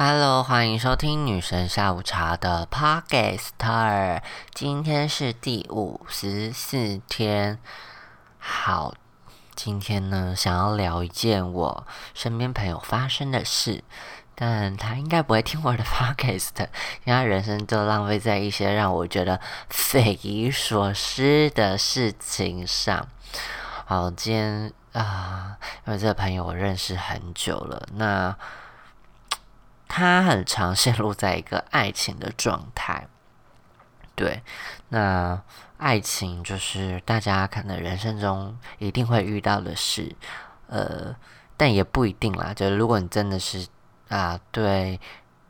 Hello，欢迎收听女神下午茶的 Podcast。今天是第五十四天。好，今天呢，想要聊一件我身边朋友发生的事，但他应该不会听我的 Podcast，因为他人生就浪费在一些让我觉得匪夷所思的事情上。好，今天啊，因为这个朋友我认识很久了，那。他很常陷入在一个爱情的状态，对，那爱情就是大家可能人生中一定会遇到的事，呃，但也不一定啦。就如果你真的是啊，对，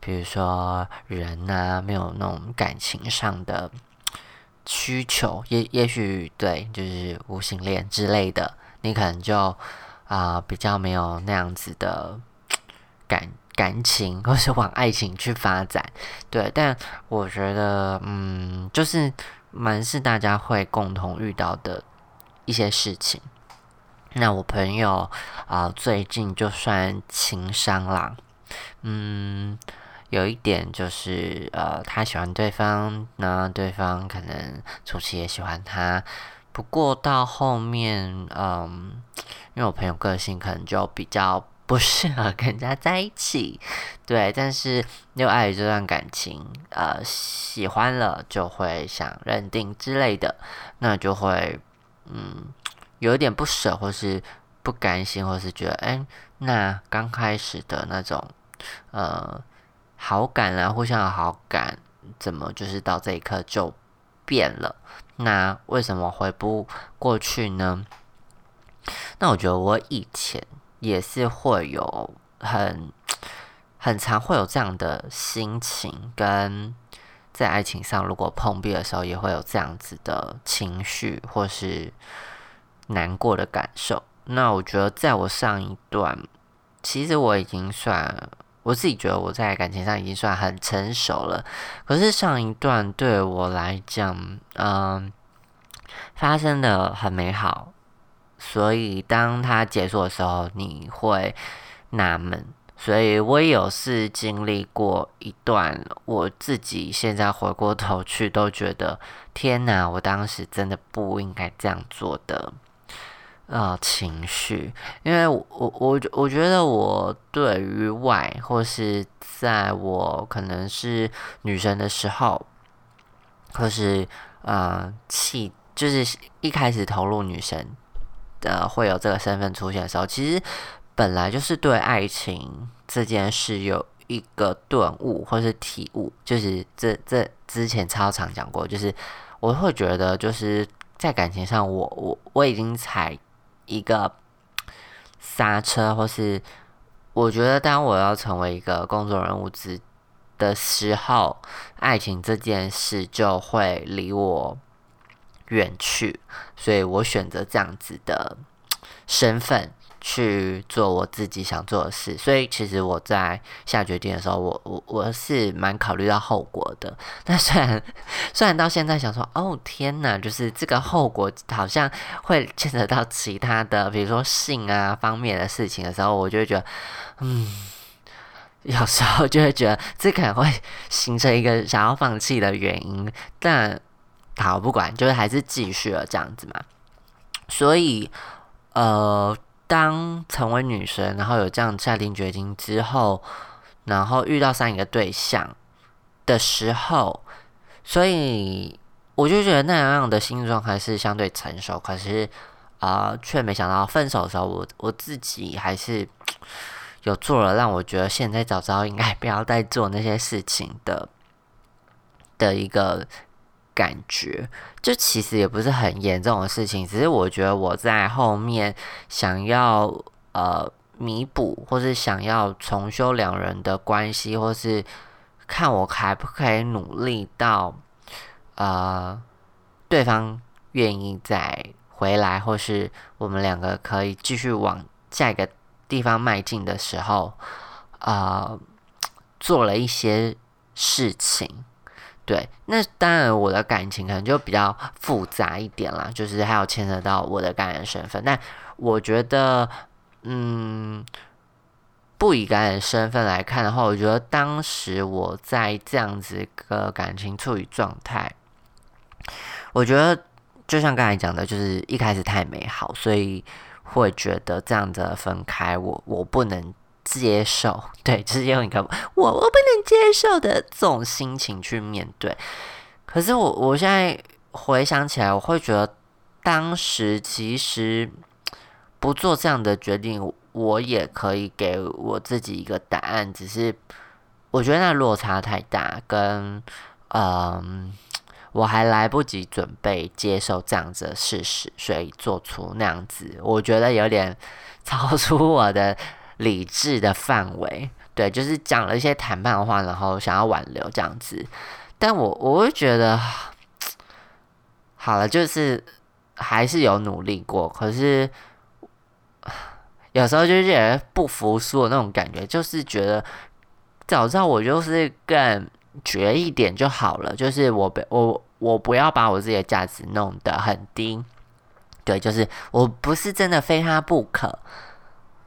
比如说人呐，没有那种感情上的需求，也也许对，就是无性恋之类的，你可能就啊比较没有那样子的感。感情，或是往爱情去发展，对，但我觉得，嗯，就是蛮是大家会共同遇到的一些事情。那我朋友啊，最近就算情商啦，嗯，有一点就是，呃，他喜欢对方，那对方可能初期也喜欢他，不过到后面，嗯，因为我朋友个性可能就比较。不适合跟人家在一起，对，但是又爱这段感情，呃，喜欢了就会想认定之类的，那就会嗯有一点不舍，或是不甘心，或是觉得哎，那刚开始的那种呃好感啊，互相的好感，怎么就是到这一刻就变了？那为什么回不过去呢？那我觉得我以前。也是会有很 很常会有这样的心情，跟在爱情上如果碰壁的时候，也会有这样子的情绪或是难过的感受。那我觉得在我上一段，其实我已经算我自己觉得我在感情上已经算很成熟了。可是上一段对我来讲，嗯，发生的很美好。所以，当它结束的时候，你会纳闷。所以我也有是经历过一段，我自己现在回过头去都觉得，天哪！我当时真的不应该这样做的，呃，情绪。因为我我我觉得我对于外，或是在我可能是女生的时候，或是呃，气，就是一开始投入女生。呃，会有这个身份出现的时候，其实本来就是对爱情这件事有一个顿悟或是体悟，就是这这之前超常讲过，就是我会觉得就是在感情上，我我我已经踩一个刹车，或是我觉得当我要成为一个公众人物之的时候，爱情这件事就会离我。远去，所以我选择这样子的身份去做我自己想做的事。所以其实我在下决定的时候，我我我是蛮考虑到后果的。但虽然虽然到现在想说，哦天哪，就是这个后果好像会牵扯到其他的，比如说性啊方面的事情的时候，我就会觉得，嗯，有时候就会觉得这可能会形成一个想要放弃的原因，但。好，不管，就是还是继续了这样子嘛。所以，呃，当成为女神，然后有这样下定决心之后，然后遇到上一个对象的时候，所以我就觉得那样的心状还是相对成熟。可是，啊，却没想到分手的时候，我我自己还是有做了让我觉得现在早知道应该不要再做那些事情的的一个。感觉就其实也不是很严重的事情，只是我觉得我在后面想要呃弥补，或是想要重修两人的关系，或是看我还不可以努力到呃对方愿意再回来，或是我们两个可以继续往下一个地方迈进的时候，啊，做了一些事情。对，那当然我的感情可能就比较复杂一点啦，就是还有牵扯到我的感染身份。但我觉得，嗯，不以感染身份来看的话，我觉得当时我在这样子一个感情处于状态，我觉得就像刚才讲的，就是一开始太美好，所以会觉得这样子分开，我我不能接受，对，就是用一个我我不能接受的这种心情去面对。可是我我现在回想起来，我会觉得当时其实不做这样的决定。我也可以给我自己一个答案，只是我觉得那落差太大，跟嗯，我还来不及准备接受这样子的事实，所以做出那样子，我觉得有点 超出我的理智的范围。对，就是讲了一些谈判的话，然后想要挽留这样子，但我我会觉得，好了，就是还是有努力过，可是。有时候就是觉得不服输的那种感觉，就是觉得早知道我就是更绝一点就好了，就是我不我我不要把我自己的价值弄得很低，对，就是我不是真的非他不可，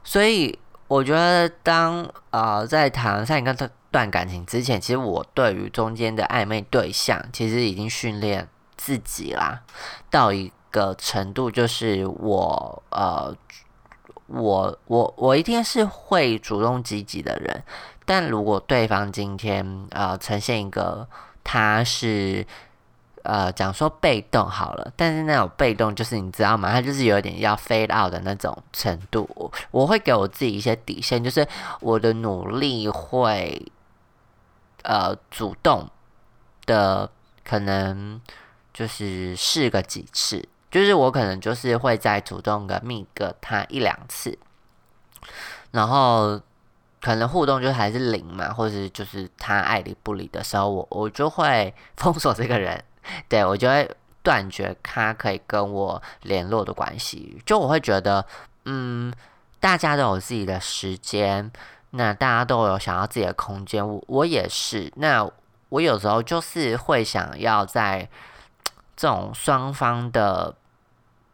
所以我觉得当呃在谈上一个段感情之前，其实我对于中间的暧昧对象，其实已经训练自己啦，到一个程度，就是我呃。我我我一定是会主动积极的人，但如果对方今天呃呈现一个他是呃讲说被动好了，但是那种被动就是你知道吗？他就是有点要 fade out 的那种程度。我会给我自己一些底线，就是我的努力会呃主动的，可能就是试个几次。就是我可能就是会再主动的密个他一两次，然后可能互动就还是零嘛，或者就是他爱理不理的时候，我我就会封锁这个人，对我就会断绝他可以跟我联络的关系。就我会觉得，嗯，大家都有自己的时间，那大家都有想要自己的空间，我我也是。那我有时候就是会想要在这种双方的。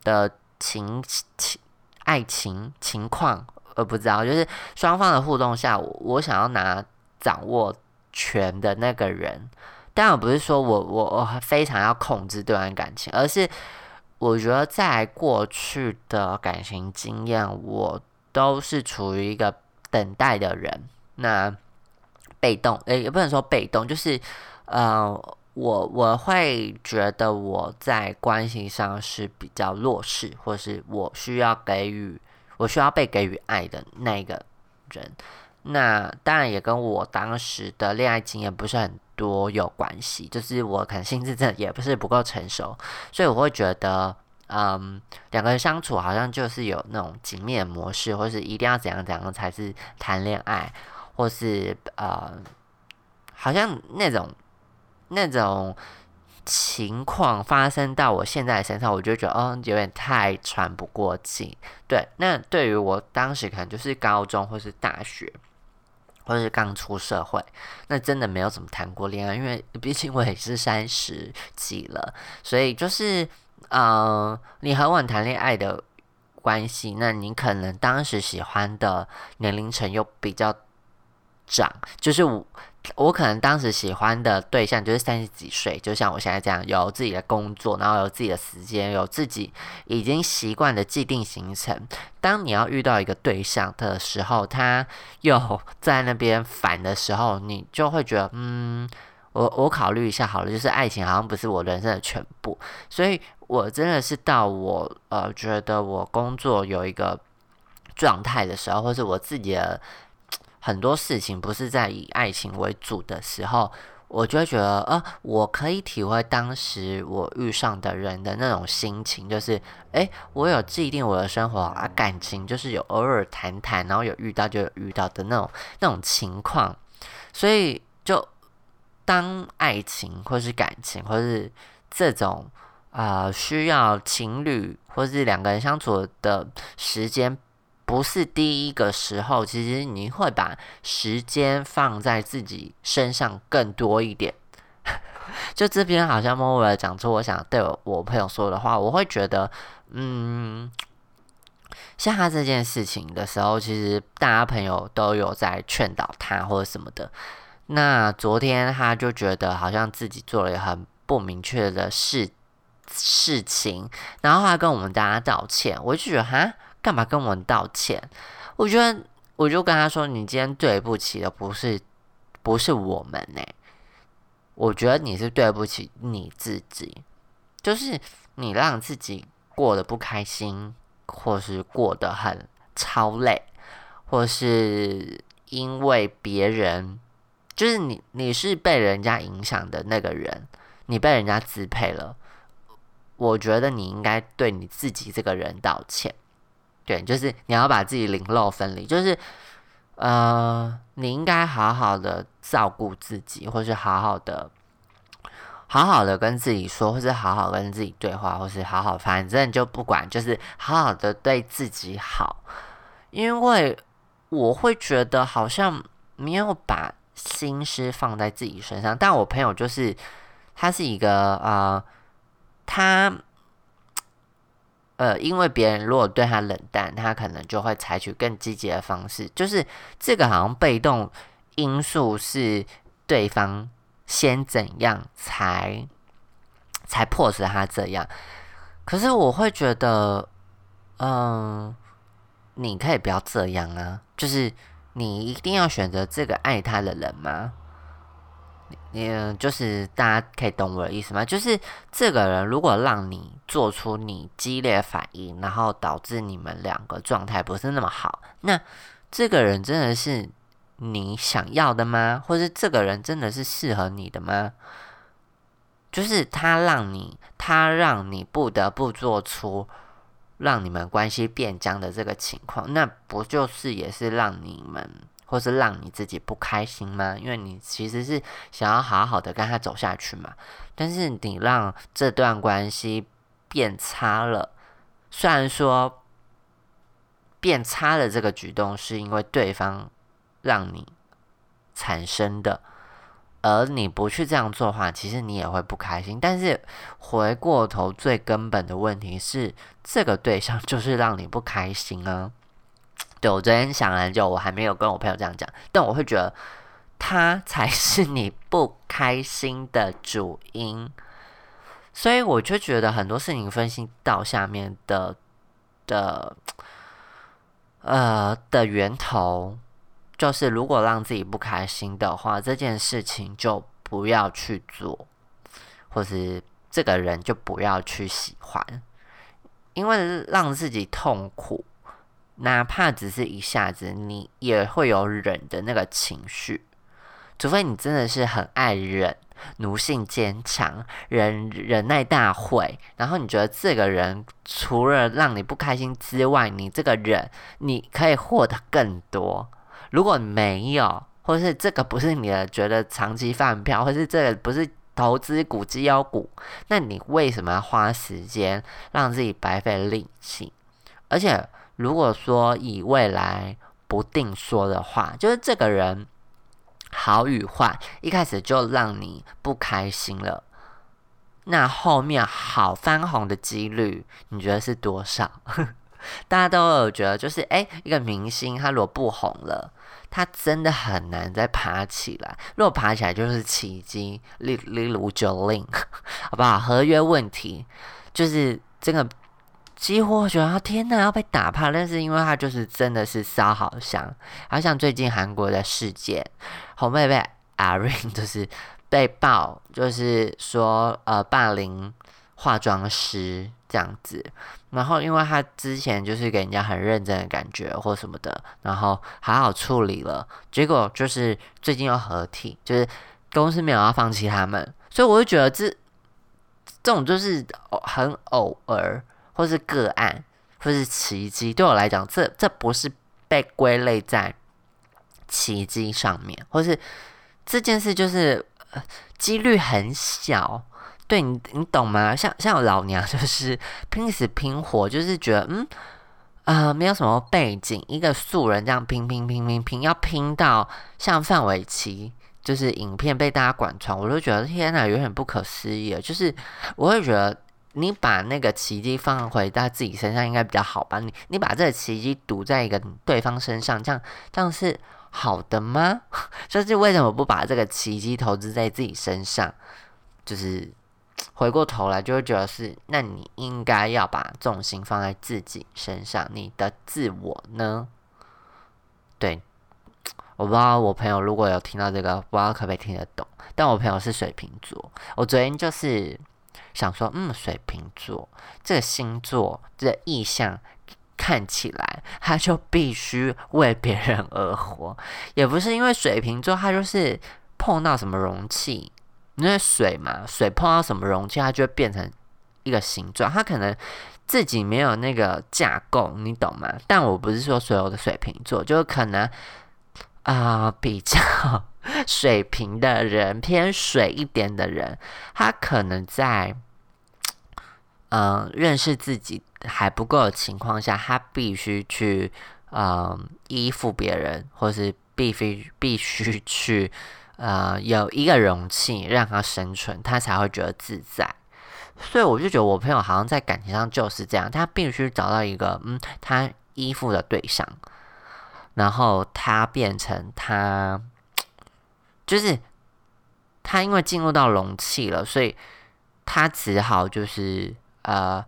的情情爱情情况，呃不知道，就是双方的互动下，我想要拿掌握权的那个人，当然不是说我我我非常要控制这段感情，而是我觉得在过去的感情经验，我都是处于一个等待的人，那被动，诶，也不能说被动，就是呃。我我会觉得我在关系上是比较弱势，或是我需要给予，我需要被给予爱的那个人。那当然也跟我当时的恋爱经验不是很多有关系，就是我可能心智真的也不是不够成熟，所以我会觉得，嗯，两个人相处好像就是有那种紧密的模式，或是一定要怎样怎样才是谈恋爱，或是呃，好像那种。那种情况发生到我现在的身上，我就觉得哦，有点太喘不过气。对，那对于我当时可能就是高中或是大学，或是刚出社会，那真的没有怎么谈过恋爱，因为毕竟我也是三十几了，所以就是嗯，你很晚谈恋爱的关系，那你可能当时喜欢的年龄层又比较长，就是我。可能当时喜欢的对象就是三十几岁，就像我现在这样，有自己的工作，然后有自己的时间，有自己已经习惯的既定行程。当你要遇到一个对象的时候，他又在那边烦的时候，你就会觉得，嗯，我我考虑一下好了，就是爱情好像不是我人生的全部。所以我真的是到我呃觉得我工作有一个状态的时候，或是我自己的。很多事情不是在以爱情为主的时候，我就会觉得，呃，我可以体会当时我遇上的人的那种心情，就是，诶，我有既定我的生活啊，感情就是有偶尔谈谈，然后有遇到就有遇到的那种那种情况，所以就当爱情或是感情或是这种啊需要情侣或是两个人相处的时间。不是第一个时候，其实你会把时间放在自己身上更多一点。就这边好像默默的讲出我想对我朋友说的话，我会觉得，嗯，像他这件事情的时候，其实大家朋友都有在劝导他或者什么的。那昨天他就觉得好像自己做了很不明确的事事情，然后他跟我们大家道歉，我就觉得哈，干嘛跟我们道歉？我觉得我就跟他说，你今天对不起的不是不是我们呢，我觉得你是对不起你自己，就是你让自己过得不开心，或是过得很超累，或是因为别人。就是你，你是被人家影响的那个人，你被人家支配了。我觉得你应该对你自己这个人道歉。对，就是你要把自己零漏分离，就是呃，你应该好好的照顾自己，或是好好的、好好的跟自己说，或是好好跟自己对话，或是好好，反正就不管，就是好好的对自己好。因为我会觉得好像没有把。心思放在自己身上，但我朋友就是，他是一个呃，他呃，因为别人如果对他冷淡，他可能就会采取更积极的方式。就是这个好像被动因素是对方先怎样才才迫使他这样。可是我会觉得，嗯，你可以不要这样啊，就是。你一定要选择这个爱他的人吗？嗯就是大家可以懂我的意思吗？就是这个人如果让你做出你激烈反应，然后导致你们两个状态不是那么好，那这个人真的是你想要的吗？或是这个人真的是适合你的吗？就是他让你，他让你不得不做出。让你们关系变僵的这个情况，那不就是也是让你们，或是让你自己不开心吗？因为你其实是想要好好的跟他走下去嘛。但是你让这段关系变差了，虽然说变差的这个举动是因为对方让你产生的。而你不去这样做的话，其实你也会不开心。但是回过头，最根本的问题是，这个对象 就是让你不开心啊。对我昨天想了很久，我还没有跟我朋友这样讲，但我会觉得他才是你不开心的主因。所以我就觉得很多事情分析到下面的的呃的源头。就是如果让自己不开心的话，这件事情就不要去做，或是这个人就不要去喜欢，因为让自己痛苦，哪怕只是一下子，你也会有忍的那个情绪，除非你真的是很爱忍，奴性坚强，忍忍耐大会，然后你觉得这个人除了让你不开心之外，你这个忍你可以获得更多。如果没有，或是这个不是你的觉得长期饭票，或是这个不是投资股绩优股，那你为什么要花时间让自己白费力气？而且如果说以未来不定说的话，就是这个人好与坏，一开始就让你不开心了，那后面好翻红的几率，你觉得是多少？大家都有觉得，就是哎，一个明星他如果不红了。他真的很难再爬起来，如果爬起来就是奇迹，例例如九令，好不好？合约问题就是这个几乎我觉得天哪要被打趴，但是因为他就是真的是烧好香，好像最近韩国的事件，红妹妹阿瑞就是被爆，就是说呃霸凌化妆师。这样子，然后因为他之前就是给人家很认真的感觉或什么的，然后好好处理了，结果就是最近又合体，就是公司没有要放弃他们，所以我就觉得这这种就是很偶尔，或是个案，或是奇迹，对我来讲，这这不是被归类在奇迹上面，或是这件事就是几率很小。对你，你懂吗？像像我老娘就是 拼死拼活，就是觉得嗯啊，没有什么背景，一个素人这样拼拼拼拼拼，要拼到像范玮琪，就是影片被大家广传，我就觉得天哪，有点不可思议。就是我会觉得你把那个奇迹放回到自己身上应该比较好吧？你你把这个奇迹赌在一个对方身上，这样这样是好的吗？就是为什么不把这个奇迹投资在自己身上？就是回过头来就会觉得是，那你应该要把重心放在自己身上，你的自我呢？对，我不知道我朋友如果有听到这个，不知道可不可以听得懂。但我朋友是水瓶座，我昨天就是想说，嗯，水瓶座这个星座这意象看起来，他就必须为别人而活，也不是因为水瓶座，他就是碰到什么容器，因为水嘛，水碰到什么容器，它就会变成一个形状，它可能自己没有那个架构，你懂吗？但我不是说所有的水瓶座，就可能啊比较。水平的人，偏水一点的人，他可能在嗯认识自己还不够的情况下，他必须去嗯依附别人，或是必须必须去呃有一个容器让他生存，他才会觉得自在。所以我就觉得我朋友好像在感情上就是这样，他必须找到一个嗯他依附的对象，然后他变成他。就是他因为进入到容器了，所以他只好就是呃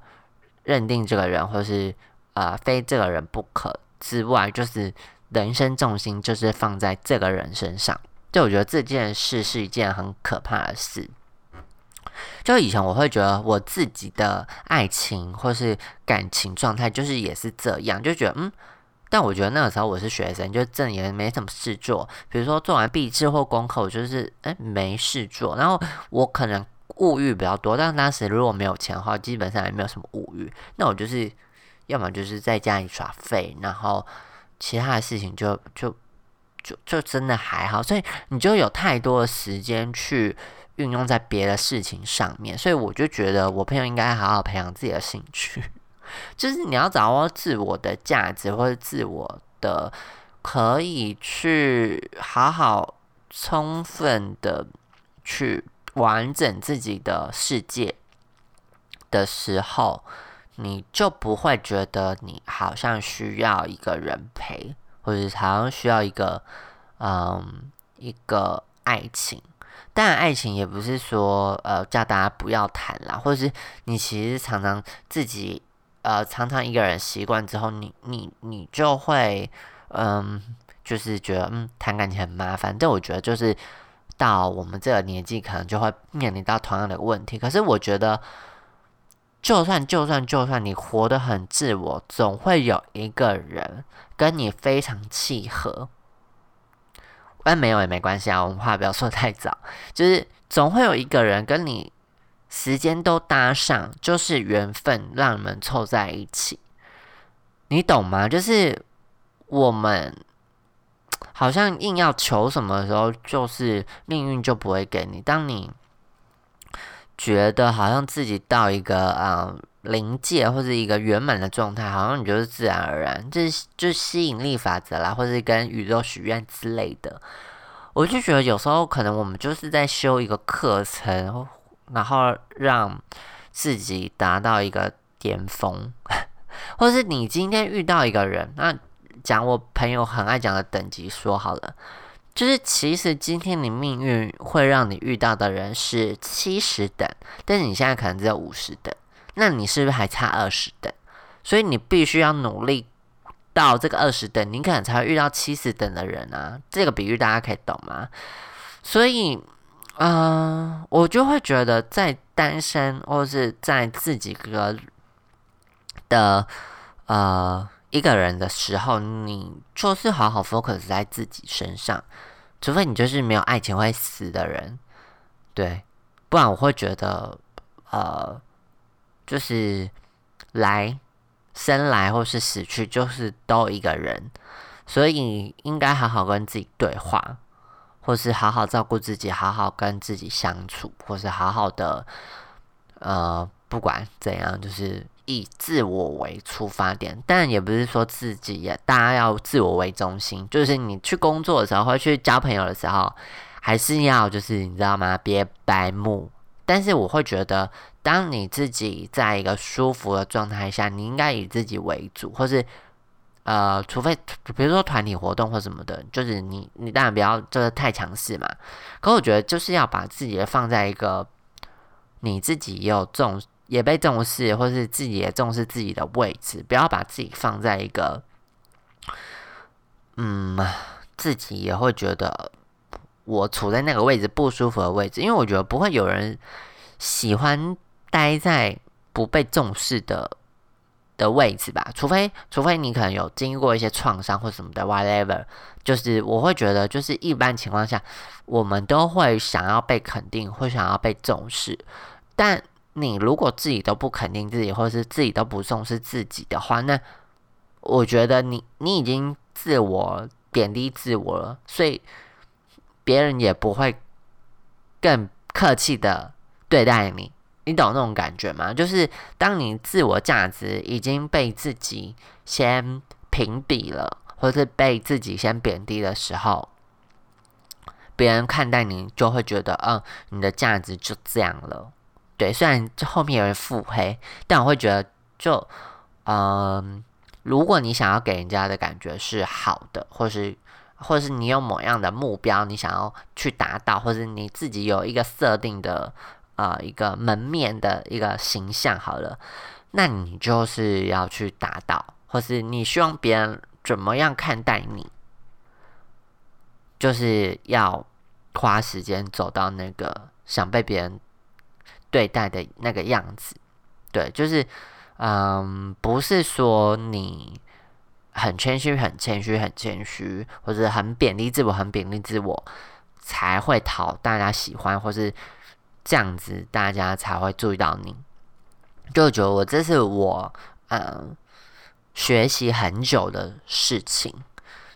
认定这个人，或是呃非这个人不可之外，就是人生重心就是放在这个人身上。就我觉得这件事是一件很可怕的事。就以前我会觉得我自己的爱情或是感情状态，就是也是这样，就觉得嗯。但我觉得那个时候我是学生，就正也没什么事做。比如说做完毕制或功课，我就是哎没事做。然后我可能物欲比较多，但当时如果没有钱的话，基本上也没有什么物欲。那我就是要么就是在家里耍废，然后其他的事情就就就就真的还好。所以你就有太多的时间去运用在别的事情上面。所以我就觉得我朋友应该好好培养自己的兴趣。就是你要掌握自我的价值，或者自我的可以去好好充分的去完整自己的世界的时候，你就不会觉得你好像需要一个人陪，或者好像需要一个嗯一个爱情。但爱情也不是说呃叫大家不要谈啦，或者是你其实常常自己。呃，常常一个人习惯之后，你你你就会，嗯，就是觉得嗯谈感情很麻烦。但我觉得就是到我们这个年纪，可能就会面临到同样的问题。可是我觉得，就算就算就算你活得很自我，总会有一个人跟你非常契合。但没有也没关系啊，我们话不要说太早，就是总会有一个人跟你。时间都搭上，就是缘分让你们凑在一起，你懂吗？就是我们好像硬要求什么的时候，就是命运就不会给你。当你觉得好像自己到一个啊临界或者一个圆满的状态，好像你就是自然而然，就是就是吸引力法则啦，或者跟宇宙许愿之类的。我就觉得有时候可能我们就是在修一个课程。然后让自己达到一个巅峰，或是你今天遇到一个人，那讲我朋友很爱讲的等级说好了，就是其实今天你命运会让你遇到的人是七十等，但是你现在可能只有五十等，那你是不是还差二十等？所以你必须要努力到这个二十等，你可能才会遇到七十等的人啊。这个比喻大家可以懂吗？所以。嗯，我就会觉得在单身或是在自己个的呃一个人的时候，你就是好好 focus 在自己身上，除非你就是没有爱情会死的人，对，不然我会觉得呃，就是来生来或是死去就是都一个人，所以应该好好跟自己对话。或是好好照顾自己，好好跟自己相处，或是好好的，呃，不管怎样，就是以自我为出发点。但也不是说自己也大家要自我为中心，就是你去工作的时候，或去交朋友的时候，还是要就是你知道吗？别白目。但是我会觉得，当你自己在一个舒服的状态下，你应该以自己为主，或是呃，除非比如说团体活动或什么的，就是你你当然不要就是太强势嘛。可我觉得就是要把自己放在一个你自己也有重也被重视，或是自己也重视自己的位置，不要把自己放在一个嗯，自己也会觉得。我处在那个位置不舒服的位置，因为我觉得不会有人喜欢待在不被重视的的位置吧，除非除非你可能有经历过一些创伤或什么的，whatever，就是我会觉得，就是一般情况下，我们都会想要被肯定，会想要被重视。但你如果自己都不肯定自己，或是自己都不重视自己的话，那我觉得你你已经自我贬低自我了，所以。别人也不会更客气的对待你，你懂那种感觉吗？就是当你自我价值已经被自己先评比了，或是被自己先贬低的时候，别人看待你就会觉得，嗯，你的价值就这样了。对，虽然这后面有人腹黑，但我会觉得，就嗯，如果你想要给人家的感觉是好的，或是。或是你有某样的目标，你想要去达到，或者你自己有一个设定的呃一个门面的一个形象，好了，那你就是要去达到，或是你希望别人怎么样看待你，就是要花时间走到那个想被别人对待的那个样子。对，就是嗯，不是说你。很谦虚，很谦虚，很谦虚，或者很贬低自我，很贬低自我，才会讨大家喜欢，或是这样子，大家才会注意到你。就觉得我这是我嗯学习很久的事情。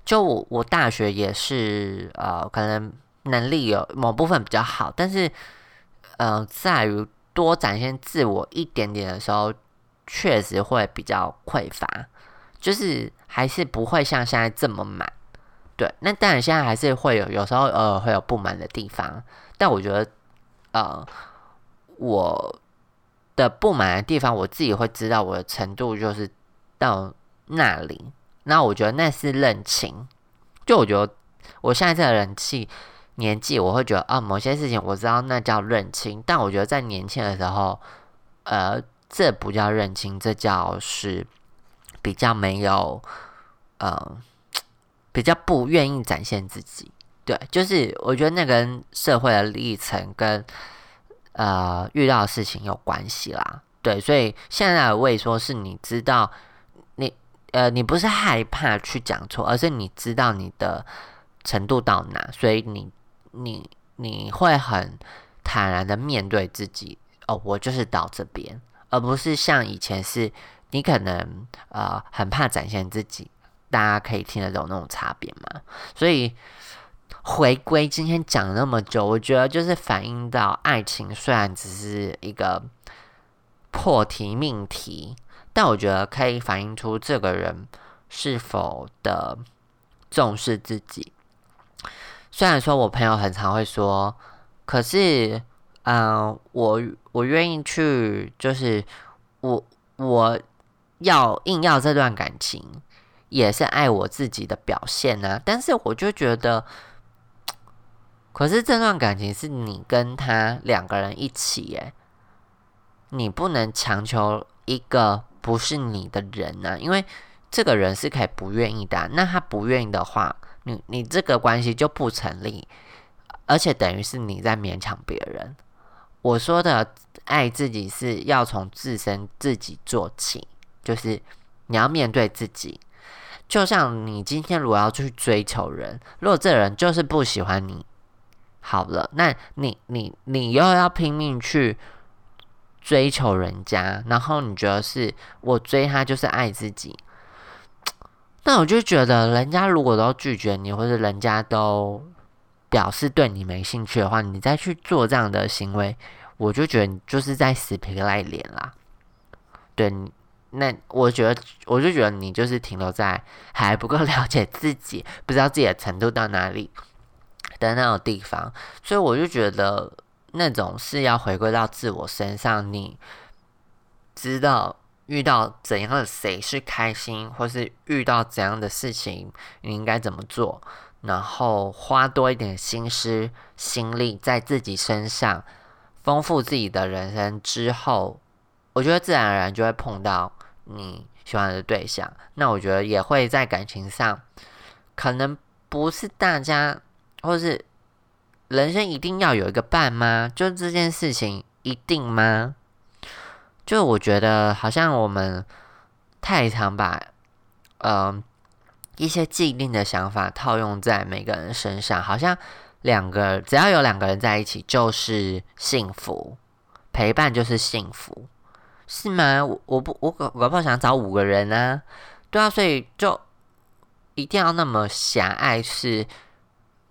就我我大学也是呃，可能能力有某部分比较好，但是呃，在于多展现自我一点点的时候，确实会比较匮乏。就是还是不会像现在这么满，对。那当然现在还是会有，有时候呃会有不满的地方。但我觉得，呃，我的不满的地方，我自己会知道我的程度就是到那里。那我觉得那是认清。就我觉得我现在这个人气年纪，我会觉得啊，某些事情我知道那叫认清。但我觉得在年轻的时候，呃，这不叫认清，这叫是。比较没有，呃，比较不愿意展现自己。对，就是我觉得那跟社会的历程跟呃遇到的事情有关系啦。对，所以现在我也说是你知道，你呃，你不是害怕去讲错，而是你知道你的程度到哪，所以你你你会很坦然的面对自己。哦，我就是到这边，而不是像以前是。你可能呃很怕展现自己，大家可以听得懂那种差别吗？所以回归今天讲那么久，我觉得就是反映到爱情虽然只是一个破题命题，但我觉得可以反映出这个人是否的重视自己。虽然说我朋友很常会说，可是嗯，我我愿意去，就是我我。要硬要这段感情，也是爱我自己的表现呢。但是我就觉得，可是这段感情是你跟他两个人一起耶，你不能强求一个不是你的人呢，因为这个人是可以不愿意的。那他不愿意的话，你你这个关系就不成立，而且等于是你在勉强别人。我说的爱自己是要从自身自己做起。就是你要面对自己，就像你今天如果要去追求人，如果这人就是不喜欢你，好了，那你你你又要拼命去追求人家，然后你觉得是我追他就是爱自己，那我就觉得人家如果都拒绝你，或者人家都表示对你没兴趣的话，你再去做这样的行为，我就觉得你就是在死皮赖脸啦，对。那我觉得，我就觉得你就是停留在还不够 了解自己，不知道自己的程度到哪里的那种地方，所以我就觉得，那种是要回归到自我身上，你知道遇到怎样的谁是开心，或是遇到怎样的事情，你应该怎么做，然后花多一点心思、心力在自己身上，丰富自己的人生之后，我觉得自然而然就会碰到你喜欢的对象。那我觉得也会在感情上，可能不是大家，或是。人生一定要有一个伴吗？就这件事情一定吗？就我觉得好像我们太常把嗯一些既定的想法套用在每个人身上，好像两个只要有两个人在一起就是幸福，陪伴就是幸福，是吗？我我不我我不想找五个人啊，对啊，所以就一定要那么狭隘是。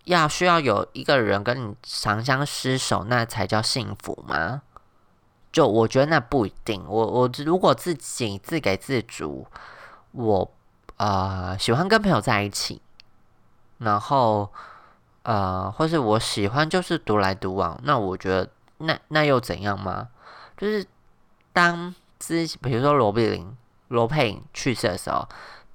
要需要有一个人跟你长相厮守，那才叫幸福吗？就我觉得那不一定。我我如果自己自给自足，我呃喜欢跟朋友在一起，然后呃或是我喜欢就是独来独往，那我觉得那那又怎样吗？就是当之比如说罗碧玲、罗佩颖去世的时候。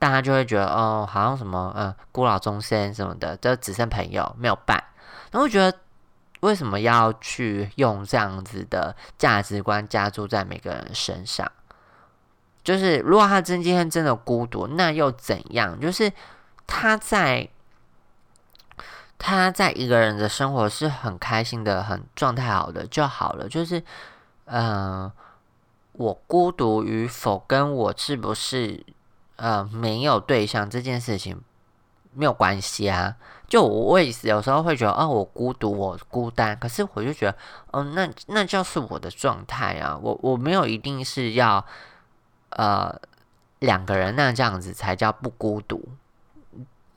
大家就会觉得哦，好像什么呃孤老终生什么的，就只剩朋友没有伴。然后觉得为什么要去用这样子的价值观加注在每个人身上？就是如果他真今天真的孤独，那又怎样？就是他在他在一个人的生活是很开心的，很状态好的就好了。就是嗯，我孤独与否跟我是不是？呃，没有对象这件事情没有关系啊。就我也是有时候会觉得，哦，我孤独，我孤单。可是我就觉得，哦，那那就是我的状态啊。我我没有一定是要呃两个人那这样子才叫不孤独。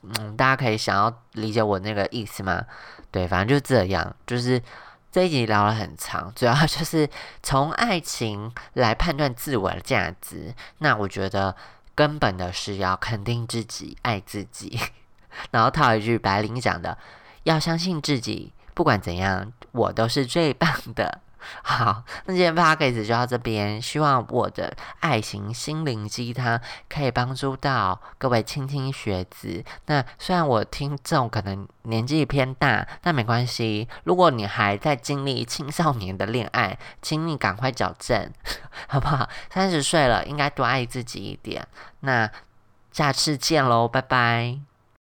嗯，大家可以想要理解我那个意思吗？对，反正就这样。就是这一集聊了很长，主要就是从爱情来判断自我的价值。那我觉得。根本的是要肯定自己，爱自己，然后套一句白领讲的：要相信自己，不管怎样，我都是最棒的。好，那今天 p o d c a s 就到这边。希望我的爱情心灵鸡汤可以帮助到各位青青学子。那虽然我听众可能年纪偏大，但没关系。如果你还在经历青少年的恋爱，请你赶快矫正，好不好？三十岁了，应该多爱自己一点。那下次见喽，拜拜。